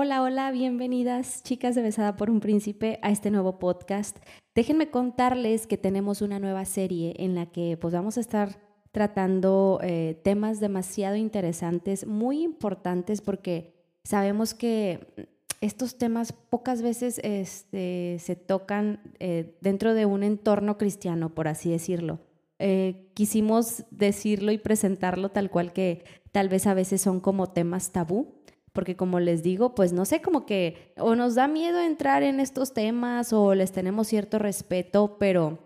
Hola, hola, bienvenidas chicas de Besada por un Príncipe a este nuevo podcast. Déjenme contarles que tenemos una nueva serie en la que pues vamos a estar tratando eh, temas demasiado interesantes, muy importantes porque sabemos que estos temas pocas veces este, se tocan eh, dentro de un entorno cristiano, por así decirlo. Eh, quisimos decirlo y presentarlo tal cual que tal vez a veces son como temas tabú, porque como les digo, pues no sé, como que o nos da miedo entrar en estos temas o les tenemos cierto respeto, pero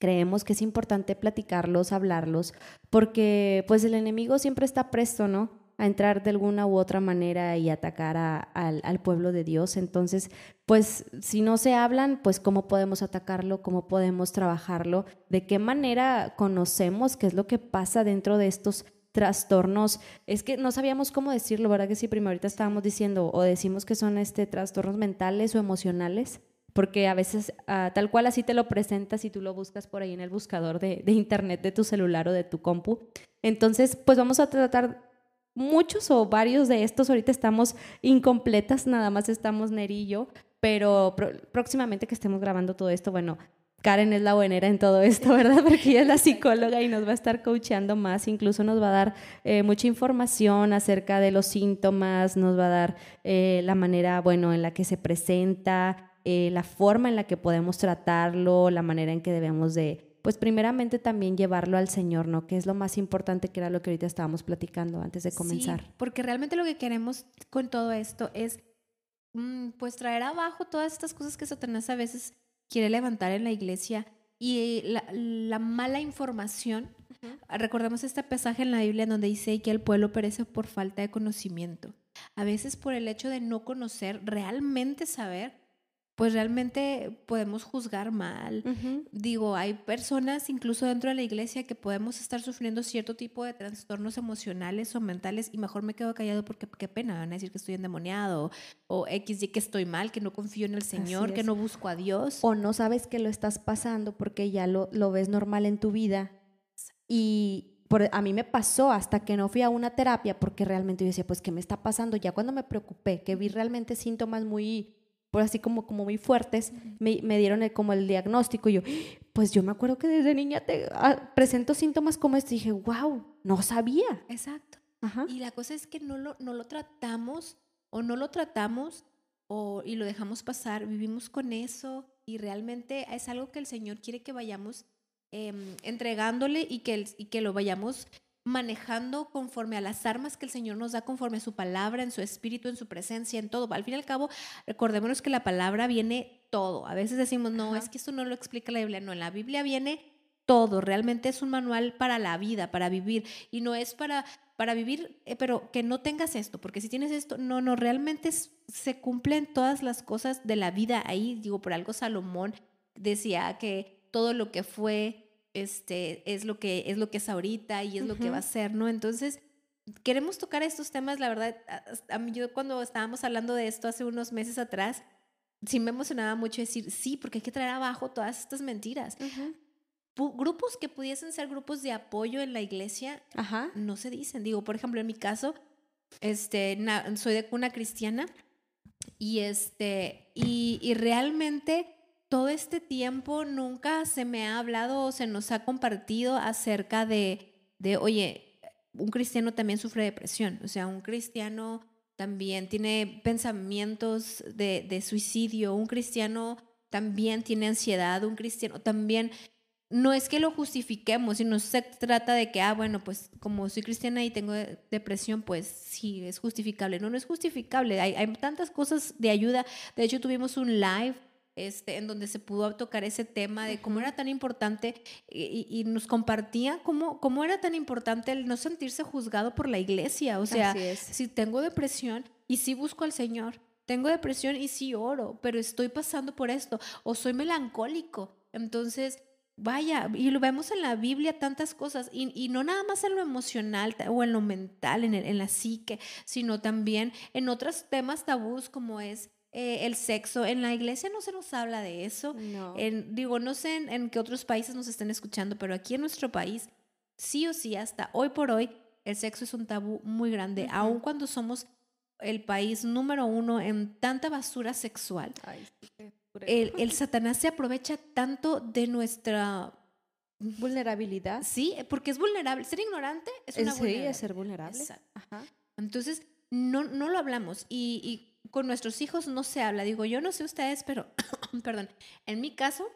creemos que es importante platicarlos, hablarlos, porque pues el enemigo siempre está presto, ¿no? A entrar de alguna u otra manera y atacar al, pueblo de Dios. Entonces, pues si no se hablan, pues cómo podemos atacarlo, cómo podemos trabajarlo, de qué manera conocemos qué es lo que pasa dentro de estos trastornos, es que no sabíamos cómo decirlo, ¿verdad? Que sí, primero ahorita estábamos diciendo o decimos que son este, trastornos mentales o emocionales, porque a veces ah, tal cual así te lo presentas y tú lo buscas por ahí en el buscador de, de internet de tu celular o de tu compu. Entonces, pues vamos a tratar muchos o varios de estos. Ahorita estamos incompletas, nada más estamos Nerillo, pero próximamente que estemos grabando todo esto, bueno, Karen es la buenera en todo esto, ¿verdad? Porque ella es la psicóloga y nos va a estar coachando más, incluso nos va a dar eh, mucha información acerca de los síntomas, nos va a dar eh, la manera, bueno, en la que se presenta, eh, la forma en la que podemos tratarlo, la manera en que debemos de, pues primeramente también llevarlo al Señor, ¿no? Que es lo más importante que era lo que ahorita estábamos platicando antes de comenzar. Sí, porque realmente lo que queremos con todo esto es, mm, pues traer abajo todas estas cosas que Satanás a veces quiere levantar en la iglesia y la, mala información. Recordemos este pasaje en la Biblia donde dice que el pueblo perece por falta de conocimiento. A veces por el hecho de no conocer, realmente saber, pues realmente podemos juzgar mal. Digo, hay personas incluso dentro de la iglesia que podemos estar sufriendo cierto tipo de trastornos emocionales o mentales y mejor me quedo callado porque qué pena, van a decir que estoy endemoniado o X y que estoy mal, que no confío en el Señor, que no busco a Dios. O no sabes que lo estás pasando porque ya lo, lo ves normal en tu vida y a mí me pasó hasta que no fui a una terapia porque realmente yo decía, pues, ¿qué me está pasando? Ya cuando me preocupé, que vi realmente síntomas muy por así como, como muy fuertes, me, dieron como el diagnóstico y yo, pues yo me acuerdo que desde niña te ah, presento síntomas como este y dije, wow, no sabía. Exacto. Y la cosa es que no lo, no lo tratamos o no lo tratamos o, y lo dejamos pasar, vivimos con eso y realmente es algo que el Señor quiere que vayamos em, entregándole y que, y que lo vayamos manejando conforme a las armas que el Señor nos da, conforme a su palabra, en su espíritu, en su presencia, en todo. Al fin y al cabo, recordémonos que la palabra viene todo. A veces decimos, no, es que esto no lo explica la Biblia. No, en la Biblia viene todo. Realmente es un manual para la vida, para vivir. Y no es para, para vivir, eh, pero que no tengas esto, porque si tienes esto, no, no, realmente se cumplen todas las cosas de la vida ahí. Digo, por algo Salomón decía que todo lo que fue este, es lo que es lo que es ahorita y es lo que va a ser, ¿no? Entonces, queremos tocar estos temas, la verdad, a, mí yo cuando estábamos hablando de esto hace unos meses atrás, sí me emocionaba mucho decir, sí, porque hay que traer abajo todas estas mentiras. Grupos que pudiesen ser grupos de apoyo en la iglesia, no se dicen. Digo, por ejemplo, en mi caso, este, soy de cuna cristiana y, este, y, y realmente todo este tiempo nunca se me ha hablado o se nos ha compartido acerca de, de, oye, un cristiano también sufre depresión, o sea, un cristiano también tiene pensamientos de, de suicidio, un cristiano también tiene ansiedad, un cristiano también no es que lo justifiquemos, sino se trata de que, ah, bueno, pues como soy cristiana y tengo depresión, pues sí, es justificable. No, no es justificable. Hay, hay tantas cosas de ayuda. De hecho, tuvimos un live este, en donde se pudo tocar ese tema de cómo era tan importante y, nos compartía cómo, cómo era tan importante el no sentirse juzgado por la iglesia. O sea, si tengo depresión y si busco al Señor, tengo depresión y sí oro, pero estoy pasando por esto, o soy melancólico. Entonces, vaya, y lo vemos en la Biblia tantas cosas, y, no nada más en lo emocional o en lo mental, en, en la psique, sino también en otros temas tabús como es eh, el sexo. En la iglesia no se nos habla de eso. En, digo, no sé en, qué otros países nos estén escuchando, pero aquí en nuestro país, sí o sí, hasta hoy por hoy, el sexo es un tabú muy grande, aun cuando somos el país número uno en tanta basura sexual, el, el Satanás se aprovecha tanto de nuestra vulnerabilidad. Sí, porque es vulnerable. Ser ignorante es una sí, es ser vulnerable. Ajá. Entonces, no, no lo hablamos y, y, con nuestros hijos no se habla. Digo, yo no sé ustedes, pero, perdón, en mi caso,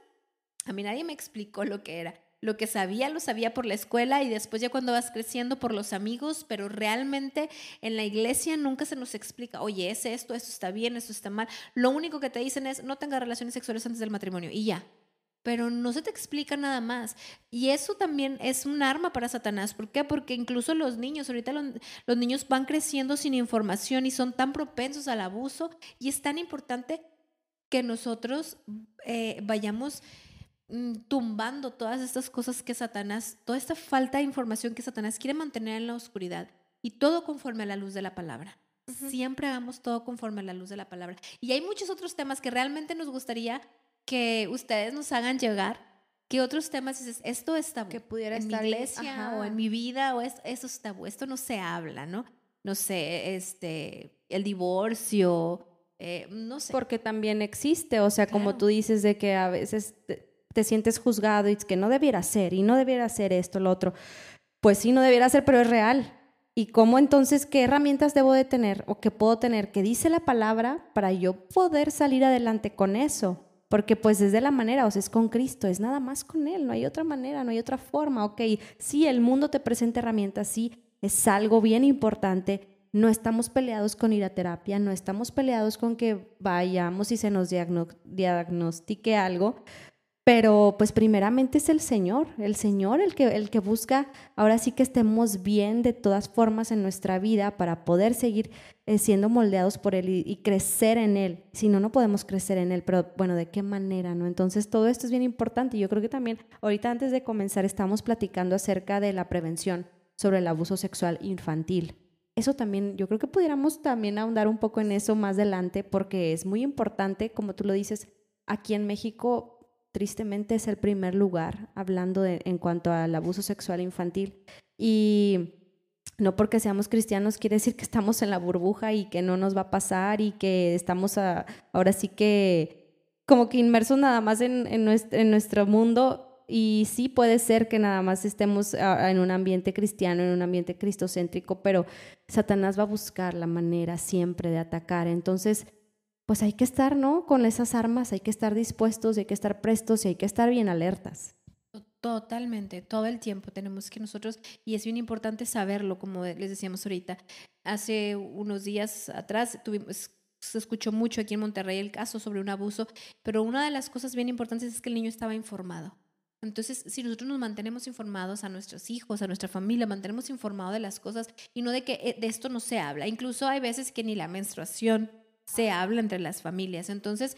a mí nadie me explicó lo que era. Lo que sabía lo sabía por la escuela y después ya cuando vas creciendo por los amigos, pero realmente en la iglesia nunca se nos explica, oye, es esto, esto está bien, esto está mal. Lo único que te dicen es no tengas relaciones sexuales antes del matrimonio y ya pero no se te explica nada más. Y eso también es un arma para Satanás. ¿Por qué? Porque incluso los niños, ahorita los, niños van creciendo sin información y son tan propensos al abuso y es tan importante que nosotros eh, vayamos mm, tumbando todas estas cosas que Satanás, toda esta falta de información que Satanás quiere mantener en la oscuridad y todo conforme a la luz de la palabra. Siempre hagamos todo conforme a la luz de la palabra. Y hay muchos otros temas que realmente nos gustaría que ustedes nos hagan llegar. ¿Qué otros temas dices? Esto está que pudiera en estar mi iglesia o en mi vida o esto, eso está esto no se habla, ¿no? No sé, este, el divorcio, eh, no sé. Porque también existe, o sea, como tú dices de que a veces te, sientes juzgado y es que no debiera ser y no debiera ser esto, lo otro. Pues sí, no debiera ser, pero es real. ¿Y cómo entonces qué herramientas debo de tener o qué puedo tener que dice la palabra para yo poder salir adelante con eso? Porque pues es de la manera, o sea, es con Cristo, es nada más con Él, no hay otra manera, no hay otra forma, ok, sí, el mundo te presenta herramientas, sí, es algo bien importante, no estamos peleados con ir a terapia, no estamos peleados con que vayamos y se nos diagnostique algo, pero pues primeramente es el Señor, el Señor el que, el que busca ahora sí que estemos bien de todas formas en nuestra vida para poder seguir eh, siendo moldeados por Él y, crecer en Él. Si no, no podemos crecer en Él, pero bueno, ¿de qué manera? no? Entonces todo esto es bien importante. Yo creo que también ahorita antes de comenzar estamos platicando acerca de la prevención sobre el abuso sexual infantil. Eso también, yo creo que pudiéramos también ahondar un poco en eso más adelante porque es muy importante, como tú lo dices, aquí en México tristemente es el primer lugar hablando en cuanto al abuso sexual infantil. Y no porque seamos cristianos quiere decir que estamos en la burbuja y que no nos va a pasar y que estamos ahora sí que como que inmersos nada más en, nuestro, en nuestro mundo y sí puede ser que nada más estemos en un ambiente cristiano, en un ambiente cristocéntrico, pero Satanás va a buscar la manera siempre de atacar. Entonces, pues hay que estar, ¿no? Con esas armas, hay que estar dispuestos, hay que estar prestos y hay que estar bien alertas. Totalmente, todo el tiempo tenemos que nosotros, y es bien importante saberlo, como les decíamos ahorita. Hace unos días atrás tuvimos, se escuchó mucho aquí en Monterrey el caso sobre un abuso, pero una de las cosas bien importantes es que el niño estaba informado. Entonces, si nosotros nos mantenemos informados a nuestros hijos, a nuestra familia, mantenemos informados de las cosas y no de que eh, de esto no se habla. Incluso hay veces que ni la menstruación se habla entre las familias. Entonces,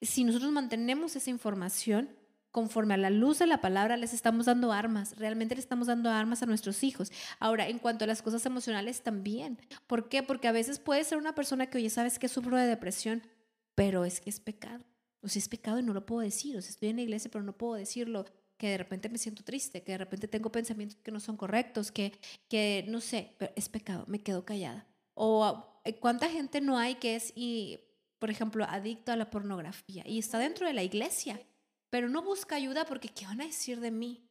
si nosotros mantenemos esa información, conforme a la luz de la palabra, les estamos dando armas, realmente le estamos dando armas a nuestros hijos. Ahora, en cuanto a las cosas emocionales, también. ¿Por qué? Porque a veces puede ser una persona que, oye, sabes que sufro de depresión, pero es que es pecado. O sea, es pecado y no lo puedo decir. O sea, estoy en la iglesia, pero no puedo decirlo. Que de repente me siento triste, que de repente tengo pensamientos que no son correctos, que, que no sé, pero es pecado, me quedo callada. O eh, ¿Cuánta gente no hay que es, y, por ejemplo, adicto a la pornografía y está dentro de la iglesia, pero no busca ayuda porque ¿qué van a decir de mí?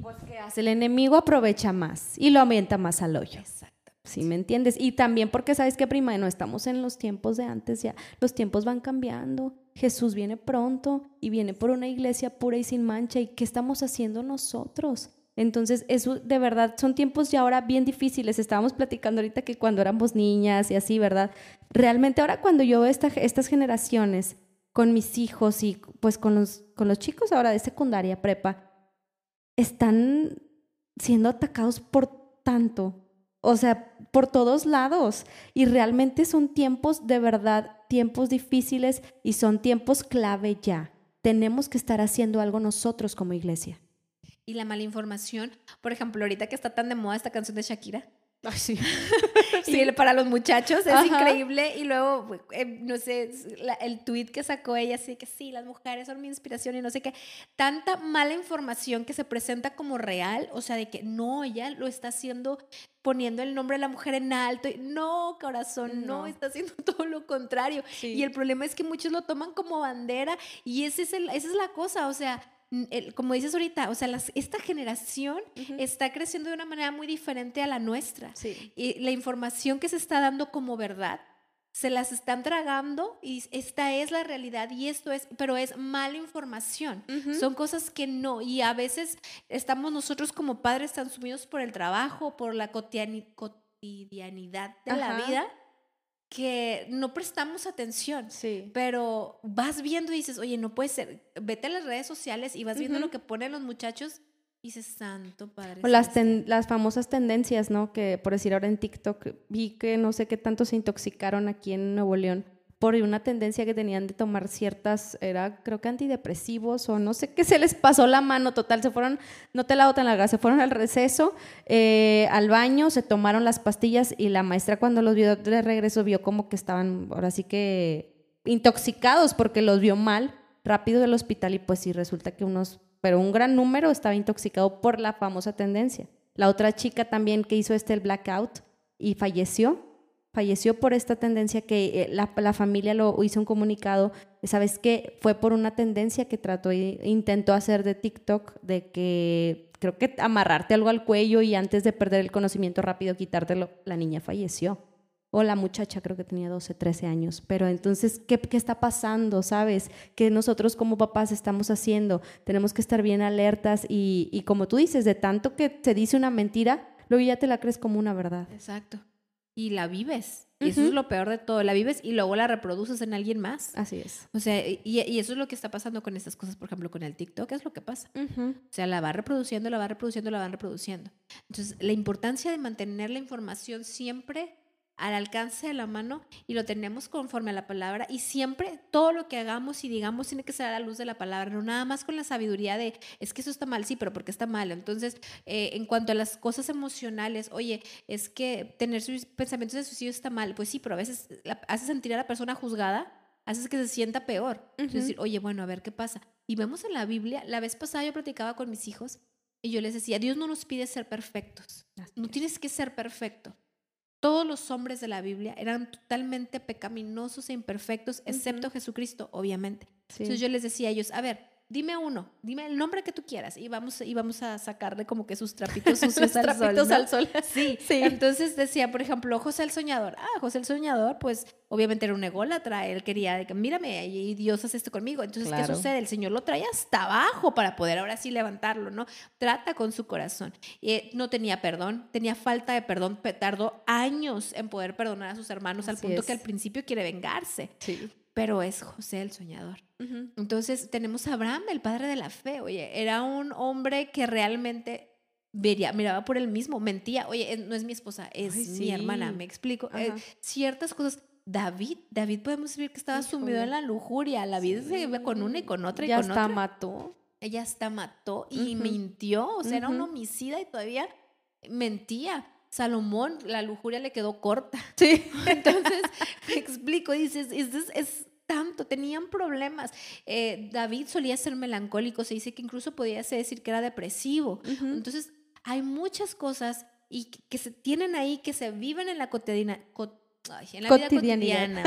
Pues que hace el enemigo aprovecha más y lo aumenta más al hoyo. Exacto. ¿Sí me entiendes? Y también porque sabes que prima, no estamos en los tiempos de antes ya, los tiempos van cambiando. Jesús viene pronto y viene por una iglesia pura y sin mancha. ¿Y qué estamos haciendo nosotros? Entonces, eso de verdad son tiempos ya ahora bien difíciles. Estábamos platicando ahorita que cuando éramos niñas y así, ¿verdad? Realmente ahora cuando yo veo estas generaciones con mis hijos y pues con los, con los chicos ahora de secundaria, prepa, están siendo atacados por tanto, o sea, por todos lados. Y realmente son tiempos de verdad, tiempos difíciles y son tiempos clave ya. Tenemos que estar haciendo algo nosotros como iglesia y la mala información. Por ejemplo, ahorita que está tan de moda esta canción de Shakira, sí. sí. para los muchachos es increíble. Y luego, eh, no sé, el tweet que sacó ella, así que sí, las mujeres son mi inspiración y no sé qué. Tanta mala información que se presenta como real, o sea, de que no, ella lo está haciendo poniendo el nombre de la mujer en alto. No, corazón, no, está haciendo todo lo contrario. Y el problema es que muchos lo toman como bandera y ese es el, esa es la cosa, o sea como dices ahorita, o sea, esta generación está creciendo de una manera muy diferente a la nuestra. Y la información que se está dando como verdad, se las están tragando y esta es la realidad y esto es, pero es mala información. Son cosas que no, y a veces estamos nosotros como padres tan sumidos por el trabajo, por la cotidianidad de la vida que no prestamos atención. Sí. Pero vas viendo y dices, oye, no puede ser. Vete a las redes sociales y vas viendo lo que ponen los muchachos y dices, santo padre. O las, las famosas tendencias, ¿no? Que por decir ahora en TikTok vi que no sé qué tanto se intoxicaron aquí en Nuevo León por una tendencia que tenían de tomar ciertas, era creo que antidepresivos o no sé qué se les pasó la mano total, se fueron, no te la hago tan larga, se fueron al receso, eh, al baño, se tomaron las pastillas y la maestra cuando los vio de regreso vio como que estaban ahora sí que intoxicados porque los vio mal rápido del hospital y pues sí resulta que unos, pero un gran número estaba intoxicado por la famosa tendencia. La otra chica también que hizo este el blackout y falleció falleció por esta tendencia que eh, la, familia lo hizo un comunicado, ¿sabes qué? Fue por una tendencia que trató e intentó hacer de TikTok, de que creo que amarrarte algo al cuello y antes de perder el conocimiento rápido quitártelo, la niña falleció. O la muchacha creo que tenía 12, 13 años. Pero entonces, ¿qué, qué está pasando? ¿Sabes? Que nosotros como papás estamos haciendo? Tenemos que estar bien alertas y, y como tú dices, de tanto que te dice una mentira, luego ya te la crees como una verdad. Exacto y la vives. Y eso es lo peor de todo, la vives y luego la reproduces en alguien más. Así es. O sea, y, eso es lo que está pasando con estas cosas, por ejemplo, con el TikTok, es lo que pasa. O sea, la va reproduciendo, la va reproduciendo, la van reproduciendo. Entonces, la importancia de mantener la información siempre al alcance de la mano y lo tenemos conforme a la palabra y siempre todo lo que hagamos y digamos tiene que ser a la luz de la palabra, no nada más con la sabiduría de es que eso está mal, sí, pero porque está mal. Entonces, eh, en cuanto a las cosas emocionales, oye, es que tener sus pensamientos de suicidio está mal, pues sí, pero a veces hace sentir a la persona juzgada, haces que se sienta peor. Es decir, oye, bueno, a ver qué pasa. Y vemos en la Biblia, la vez pasada yo platicaba con mis hijos y yo les decía, Dios no nos pide ser perfectos, no tienes que ser perfecto todos los hombres de la Biblia eran totalmente pecaminosos e imperfectos, excepto Jesucristo, obviamente. Entonces yo les decía a ellos, a ver, dime uno, dime el nombre que tú quieras y vamos, y vamos a sacarle como que sus trapitos sucios al trapitos al sol. Sí, sí. Entonces decía, por ejemplo, José el Soñador. Ah, José el Soñador, pues obviamente era un ególatra, él quería, mírame, y Dios hace esto conmigo. Entonces, ¿qué sucede? El Señor lo trae hasta abajo para poder ahora sí levantarlo, ¿no? Trata con su corazón. Y no tenía perdón, tenía falta de perdón, tardó años en poder perdonar a sus hermanos al punto que al principio quiere vengarse. Sí pero es José el soñador. Entonces tenemos a Abraham, el padre de la fe. Oye, era un hombre que realmente vería, miraba por él mismo, mentía. Oye, no es mi esposa, es mi hermana, me explico. Eh, ciertas cosas. David, David podemos ver que estaba sumido en la lujuria. La vida se iba con una y con otra y con otra. hasta mató. Ella hasta mató y mintió. O sea, era un homicida y todavía mentía. Salomón, la lujuria le quedó corta. Sí. Entonces, me explico, dices, es, es, tanto, tenían problemas. Eh, David solía ser melancólico, se dice que incluso podía decir que era depresivo. Entonces, hay muchas cosas y que, se tienen ahí, que se viven en la cotidiana, en la vida cotidiana,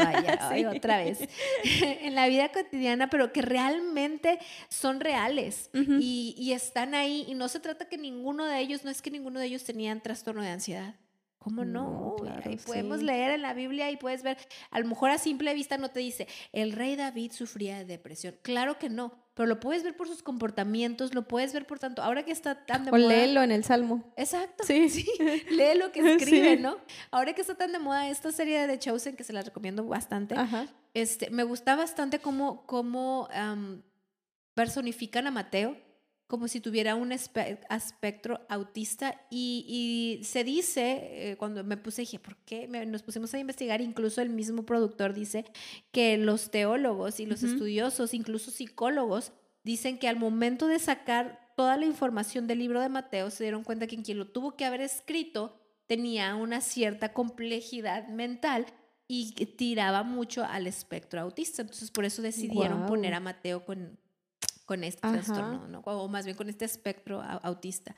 vaya, otra vez, en la vida cotidiana, pero que realmente son reales y, y, están ahí. Y no se trata que ninguno de ellos, no es que ninguno de ellos tenían trastorno de ansiedad. ¿Cómo no? podemos leer en la Biblia y puedes ver, a lo mejor a simple vista no te dice, el rey David sufría de depresión. Claro que no, pero lo puedes ver por sus comportamientos, lo puedes ver por tanto, ahora que está tan de o léelo en el Salmo. Exacto. Sí. sí. Lee lo que escribe, ¿no? Ahora que está tan de moda esta serie de Chosen, que se la recomiendo bastante, Este, me gusta bastante cómo, cómo personifican a Mateo como si tuviera un espectro autista y, se dice, eh, cuando me puse, dije, ¿por qué? nos pusimos a investigar, incluso el mismo productor dice que los teólogos y los estudiosos, incluso psicólogos, dicen que al momento de sacar toda la información del libro de Mateo, se dieron cuenta que quien lo tuvo que haber escrito tenía una cierta complejidad mental y tiraba mucho al espectro autista. Entonces, por eso decidieron poner a Mateo con, con este trastorno, ¿no? o más bien con este espectro autista.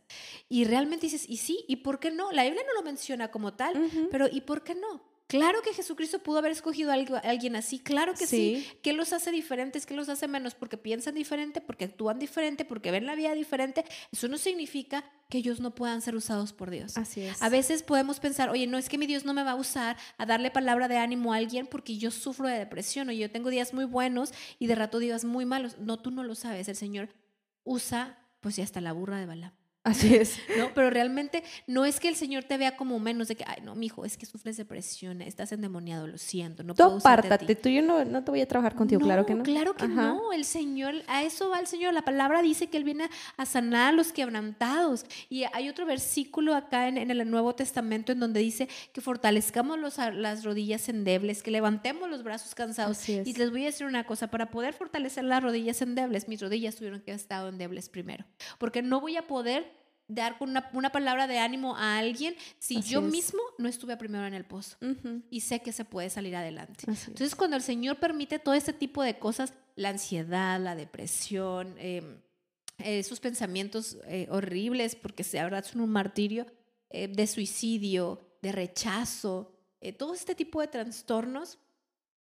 Y realmente dices, y sí, ¿y por qué no? La Biblia no lo menciona como tal, pero ¿y por qué no? Claro que Jesucristo pudo haber escogido a alguien así, claro que sí. ¿Qué los hace diferentes? ¿Qué los hace menos? Porque piensan diferente, porque actúan diferente, porque ven la vida diferente. Eso no significa que ellos no puedan ser usados por Dios. Así es. A veces podemos pensar, oye, no es que mi Dios no me va a usar a darle palabra de ánimo a alguien porque yo sufro de depresión o yo tengo días muy buenos y de rato días muy malos. No, tú no lo sabes. El Señor usa, pues ya hasta la burra de Balaam. Así es. ¿No? Pero realmente no es que el Señor te vea como menos de que, ay, no, mijo, es que sufres depresión, estás endemoniado, lo siento, no tú apártate, tú yo no, no te voy a trabajar contigo, claro que no. Claro que no, el Señor, a eso va el Señor, la palabra dice que Él viene a sanar a los quebrantados. Y hay otro versículo acá en, el Nuevo Testamento en donde dice que fortalezcamos los, las rodillas endebles, que levantemos los brazos cansados. Y les voy a decir una cosa, para poder fortalecer las rodillas endebles, mis rodillas tuvieron que haber estado endebles primero, porque no voy a poder dar una, una palabra de ánimo a alguien si yo mismo no estuve primero en el pozo y sé que se puede salir adelante. Entonces, cuando el Señor permite todo este tipo de cosas, la ansiedad, la depresión, em, esos pensamientos eh, horribles, porque se verdad son un martirio, eh, de suicidio, de rechazo, eh, todo este tipo de trastornos,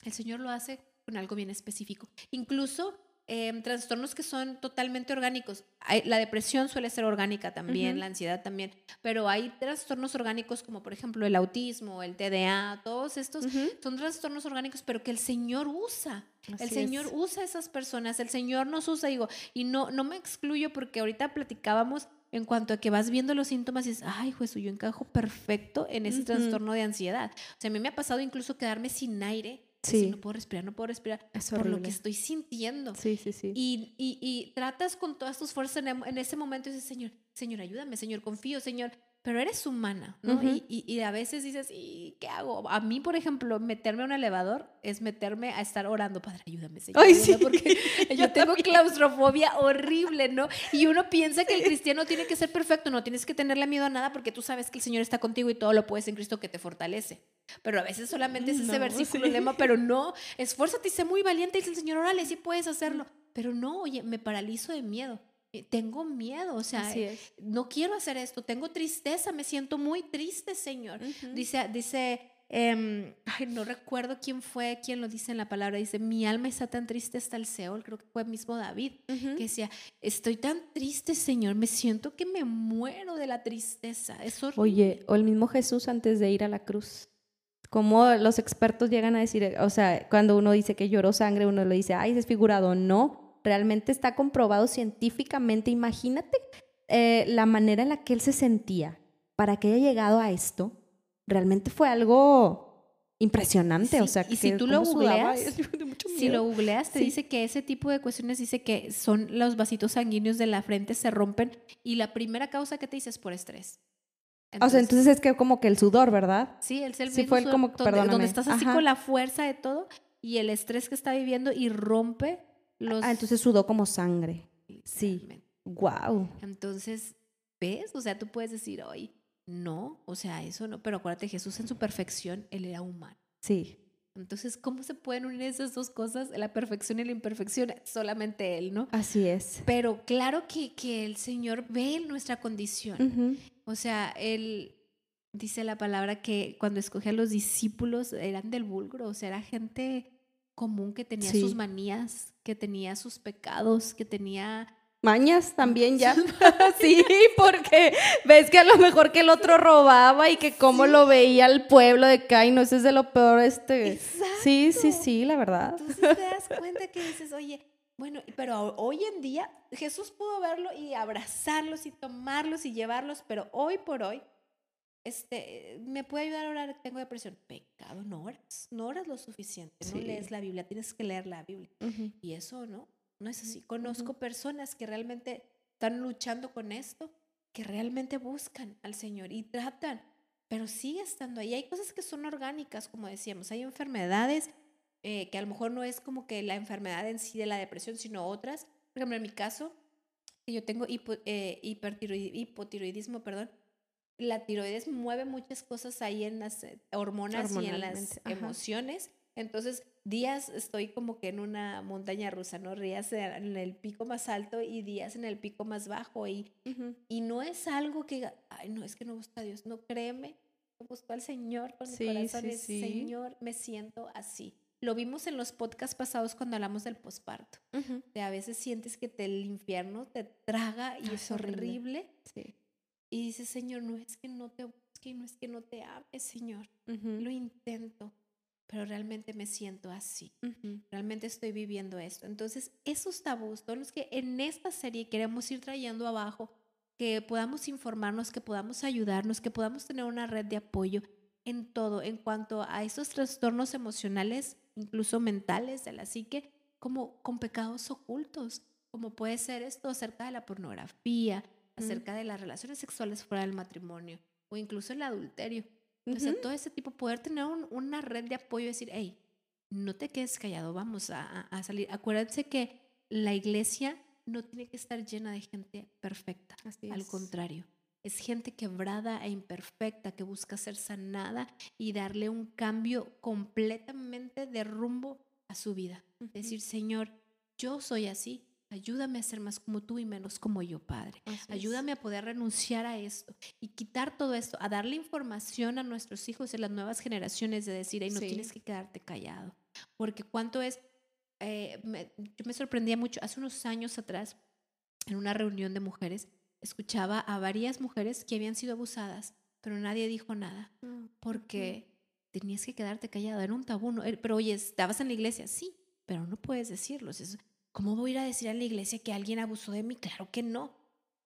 el Señor lo hace con algo bien específico. Incluso Em, trastornos que son totalmente orgánicos. la depresión suele ser orgánica también, la ansiedad también, pero hay trastornos orgánicos como por ejemplo el autismo, el TDA, todos estos son trastornos orgánicos, pero que el Señor usa. el Señor usa a esas personas, el Señor nos usa, digo, y no, no me excluyo porque ahorita platicábamos en cuanto a que vas viendo los síntomas y dices, ay, juez, yo encajo perfecto en ese trastorno de ansiedad. O sea, a mí me ha pasado incluso quedarme sin aire Sí. no puedo respirar, no puedo respirar por lo que estoy sintiendo. Sí, sí, sí. Y, y, y tratas con todas tus fuerzas en, en, ese momento y dices, Señor, Señor, ayúdame, Señor, confío, Señor, pero eres humana, ¿no? y, y, a veces dices, ¿y qué hago? A mí, por ejemplo, meterme a un elevador es meterme a estar orando, Padre, ayúdame, Señor. Ay, sí. Porque yo tengo claustrofobia horrible, ¿no? Y uno piensa que el cristiano tiene que ser perfecto, no tienes que tenerle miedo a nada porque tú sabes que el Señor está contigo y todo lo puedes en Cristo que te fortalece. Pero a veces solamente es ese versículo lema, pero no, esfuérzate y sé muy valiente, dice el Señor, órale, sí puedes hacerlo. Pero no, oye, me paralizo de miedo. Eh, tengo miedo, o sea, no quiero hacer esto, tengo tristeza, me siento muy triste, Señor. Dice, dice, em, ay, no recuerdo quién fue quien lo dice en la palabra, dice, mi alma está tan triste hasta el Seol, creo que fue mismo David, que decía, estoy tan triste, Señor, me siento que me muero de la tristeza. Es Oye, o el mismo Jesús antes de ir a la cruz. Como los expertos llegan a decir, o sea, cuando uno dice que lloró sangre, uno le dice, ay, es figurado. No, realmente está comprobado científicamente. Imagínate eh, la manera en la que él se sentía para que haya llegado a esto. Realmente fue algo impresionante, o sea, y si tú lo googleas, si lo googleas te dice que ese tipo de cuestiones dice que son los vasitos sanguíneos de la frente se rompen y la primera causa que te dice es por estrés. o sea, entonces es que como que el sudor, ¿verdad? Sí, el, sí fue como, donde, donde estás así con la fuerza de todo y el estrés que está viviendo y rompe Ah, entonces sudó como sangre. Sí. Wow. Entonces, ¿ves? O sea, tú puedes decir, hoy no, o sea, eso no, pero acuérdate, Jesús en su perfección, él era humano. Sí. Entonces, ¿cómo se pueden unir esas dos cosas, la perfección y la imperfección? Solamente Él, ¿no? Así es. Pero claro que, que el Señor ve nuestra condición. O sea, Él dice la palabra que cuando escoge a los discípulos eran del vulgro, o sea, era gente común que tenía sus manías, que tenía sus pecados, que tenía mañas también ya. sí, porque ves que a lo mejor que el otro robaba y que cómo lo veía el pueblo de no ese es de lo peor este. Sí, sí, sí, la verdad. Entonces te das cuenta que dices, oye, bueno, pero hoy en día Jesús pudo verlo y abrazarlos y tomarlos y llevarlos, pero hoy por hoy este, ¿me puede ayudar a orar? Tengo depresión. Pecado, no oras, no oras lo suficiente, no lees la Biblia, tienes que leer la Biblia. Y eso no, no es así. Conozco personas que realmente están luchando con esto, que realmente buscan al Señor y tratan, pero sigue estando ahí. Hay cosas que son orgánicas, como decíamos, hay enfermedades eh, que a lo mejor no es como que la enfermedad en sí de la depresión, sino otras. Por ejemplo, en mi caso, yo tengo hipo, eh, hipotiroidismo, perdón, la tiroides mueve muchas cosas ahí en las eh, hormonas y en las emociones. Entonces, días estoy como que en una montaña rusa, ¿no? Días en el pico más alto y días en el pico más bajo. Y, y no es algo que, ay, no, es que no gusta a Dios. No, créeme, busco al Señor con mi corazón. Señor, me siento así. Lo vimos en los podcasts pasados cuando hablamos del posparto. De a veces sientes que te, el infierno te traga y es, horrible. Sí. Y dices, Señor, no es que no te busque, no es que no te ame, Señor. Lo intento, pero realmente me siento así. Realmente estoy viviendo esto. Entonces, esos tabús, todos los que en esta serie queremos ir trayendo abajo, que podamos informarnos, que podamos ayudarnos, que podamos tener una red de apoyo en todo, en cuanto a esos trastornos emocionales, incluso mentales de la psique, como con pecados ocultos, como puede ser esto acerca de la pornografía, acerca de las relaciones sexuales fuera del matrimonio o incluso el adulterio. O sea, todo ese tipo, poder tener una red de apoyo y decir, hey, no te quedes callado, vamos a, a, salir. Acuérdense que la iglesia no tiene que estar llena de gente perfecta, al contrario. Es gente quebrada e imperfecta que busca ser sanada y darle un cambio completamente de rumbo a su vida. Decir, Señor, yo soy así, Ayúdame a ser más como tú y menos como yo, Padre. Ayúdame a poder renunciar a esto y quitar todo esto, a darle información a nuestros hijos y a las nuevas generaciones de decir, no tienes que quedarte callado. Porque cuánto es, eh, yo me sorprendía mucho, hace unos años atrás, en una reunión de mujeres, escuchaba a varias mujeres que habían sido abusadas, pero nadie dijo nada, mm, porque tenías que quedarte callado, era un tabú. Pero oye, ¿estabas en la iglesia? Sí, pero no puedes decirlo. ¿Cómo voy a ir a decir a la iglesia que alguien abusó de mí? Claro que no.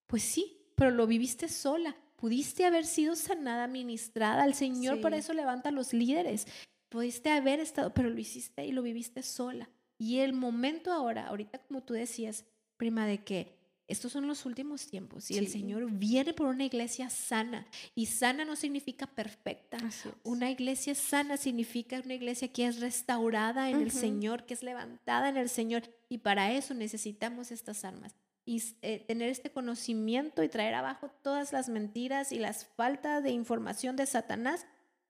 Pues sí, pero lo viviste sola. Pudiste haber sido sanada, ministrada. El Señor por eso levanta a los líderes. Pudiste haber estado, pero lo hiciste y lo viviste sola. Y el momento ahora, ahorita como tú decías, prima, de que estos son los últimos tiempos y el Señor viene por una iglesia sana. Y sana no significa perfecta. Una iglesia sana significa una iglesia que es restaurada en el Señor, que es levantada en el Señor. Y para eso necesitamos estas armas. Y eh, tener este conocimiento y traer abajo todas las mentiras y las faltas de información de Satanás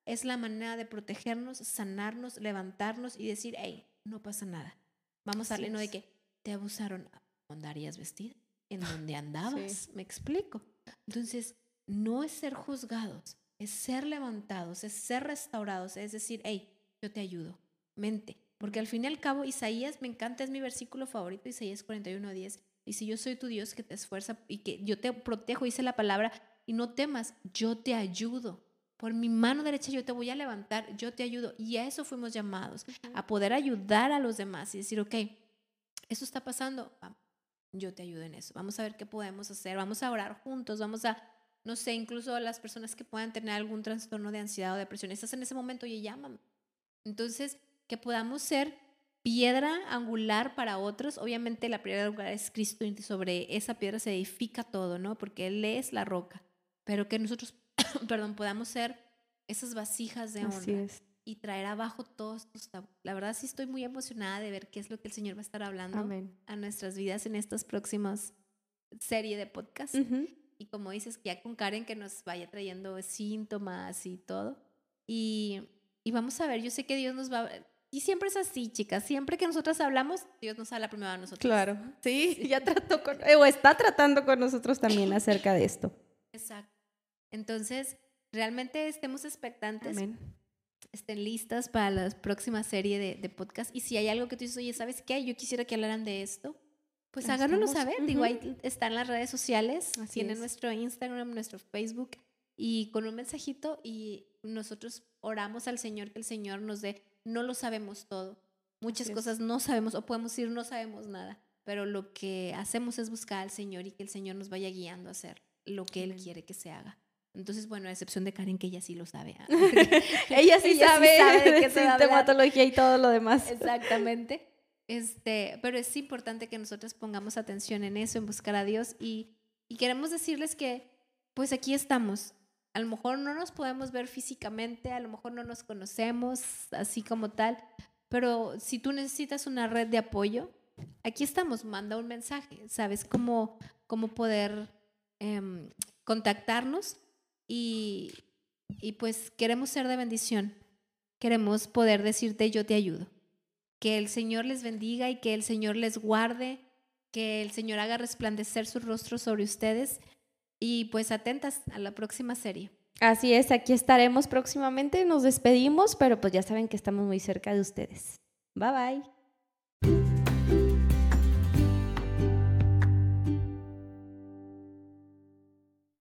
es la manera de protegernos, sanarnos, levantarnos y decir, hey, no pasa nada. Vamos a darle, no de que te abusaron, ¿andarías vestida? En donde andabas. ¿Me explico? Entonces, no es ser juzgados, es ser levantados, es ser restaurados, es decir, hey, yo te ayudo, mente. Porque al fin y al cabo, Isaías, me encanta, es mi versículo favorito, Isaías 41.10. Y si yo soy tu Dios que te esfuerza y que yo te protejo, dice la palabra, y no temas, yo te ayudo. Por mi mano derecha yo te voy a levantar, yo te ayudo. Y a eso fuimos llamados, a poder ayudar a los demás y decir, ok, eso está pasando, yo te ayudo en eso. Vamos a ver qué podemos hacer, vamos a orar juntos, vamos a, no sé, incluso las personas que puedan tener algún trastorno de ansiedad o depresión, estás en ese momento y llaman. Entonces, que podamos ser piedra angular para otros. Obviamente la piedra angular es Cristo y sobre esa piedra se edifica todo, ¿no? Porque Él es la roca. Pero que nosotros, perdón, podamos ser esas vasijas de honra y traer abajo todos estos La verdad sí estoy muy emocionada de ver qué es lo que el Señor va a estar hablando a nuestras vidas en estas próximas serie de podcast. Y como dices, ya con Karen que nos vaya trayendo síntomas y todo. Y, y vamos a ver, yo sé que Dios nos va a... Y siempre es así, chicas. Siempre que nosotros hablamos, Dios nos habla primero a nosotros. Claro, sí, ya trató con, o está tratando con nosotros también acerca de esto. Exacto. Entonces, realmente estemos expectantes. Amén estén listas para la próxima serie de, de podcast. Y si hay algo que tú dices, oye, ¿sabes qué? Yo quisiera que hablaran de esto. Pues háganoslo saber. Digo, ahí están las redes sociales. tienen nuestro Instagram, nuestro Facebook. Y con un mensajito y nosotros oramos al Señor que el Señor nos dé. No lo sabemos todo. Muchas cosas no sabemos o podemos decir no sabemos nada. Pero lo que hacemos es buscar al Señor y que el Señor nos vaya guiando a hacer lo que Él quiere que se haga. Entonces, bueno, a excepción de Karen, que ella sí lo sabe. ¿ah? ella sí sabe, de qué sintomatología y todo lo demás. Exactamente. Este, pero es importante que nosotros pongamos atención en eso, en buscar a Dios y, y queremos decirles que, pues aquí estamos. A lo mejor no nos podemos ver físicamente, a lo mejor no nos conocemos así como tal, pero si tú necesitas una red de apoyo, aquí estamos, manda un mensaje, ¿sabes cómo, cómo poder em, contactarnos? Y, y pues queremos ser de bendición. Queremos poder decirte yo te ayudo. Que el Señor les bendiga y que el Señor les guarde, que el Señor haga resplandecer su rostro sobre ustedes y pues atentas a la próxima serie. Así es, aquí estaremos próximamente, nos despedimos, pero pues ya saben que estamos muy cerca de ustedes. Bye bye.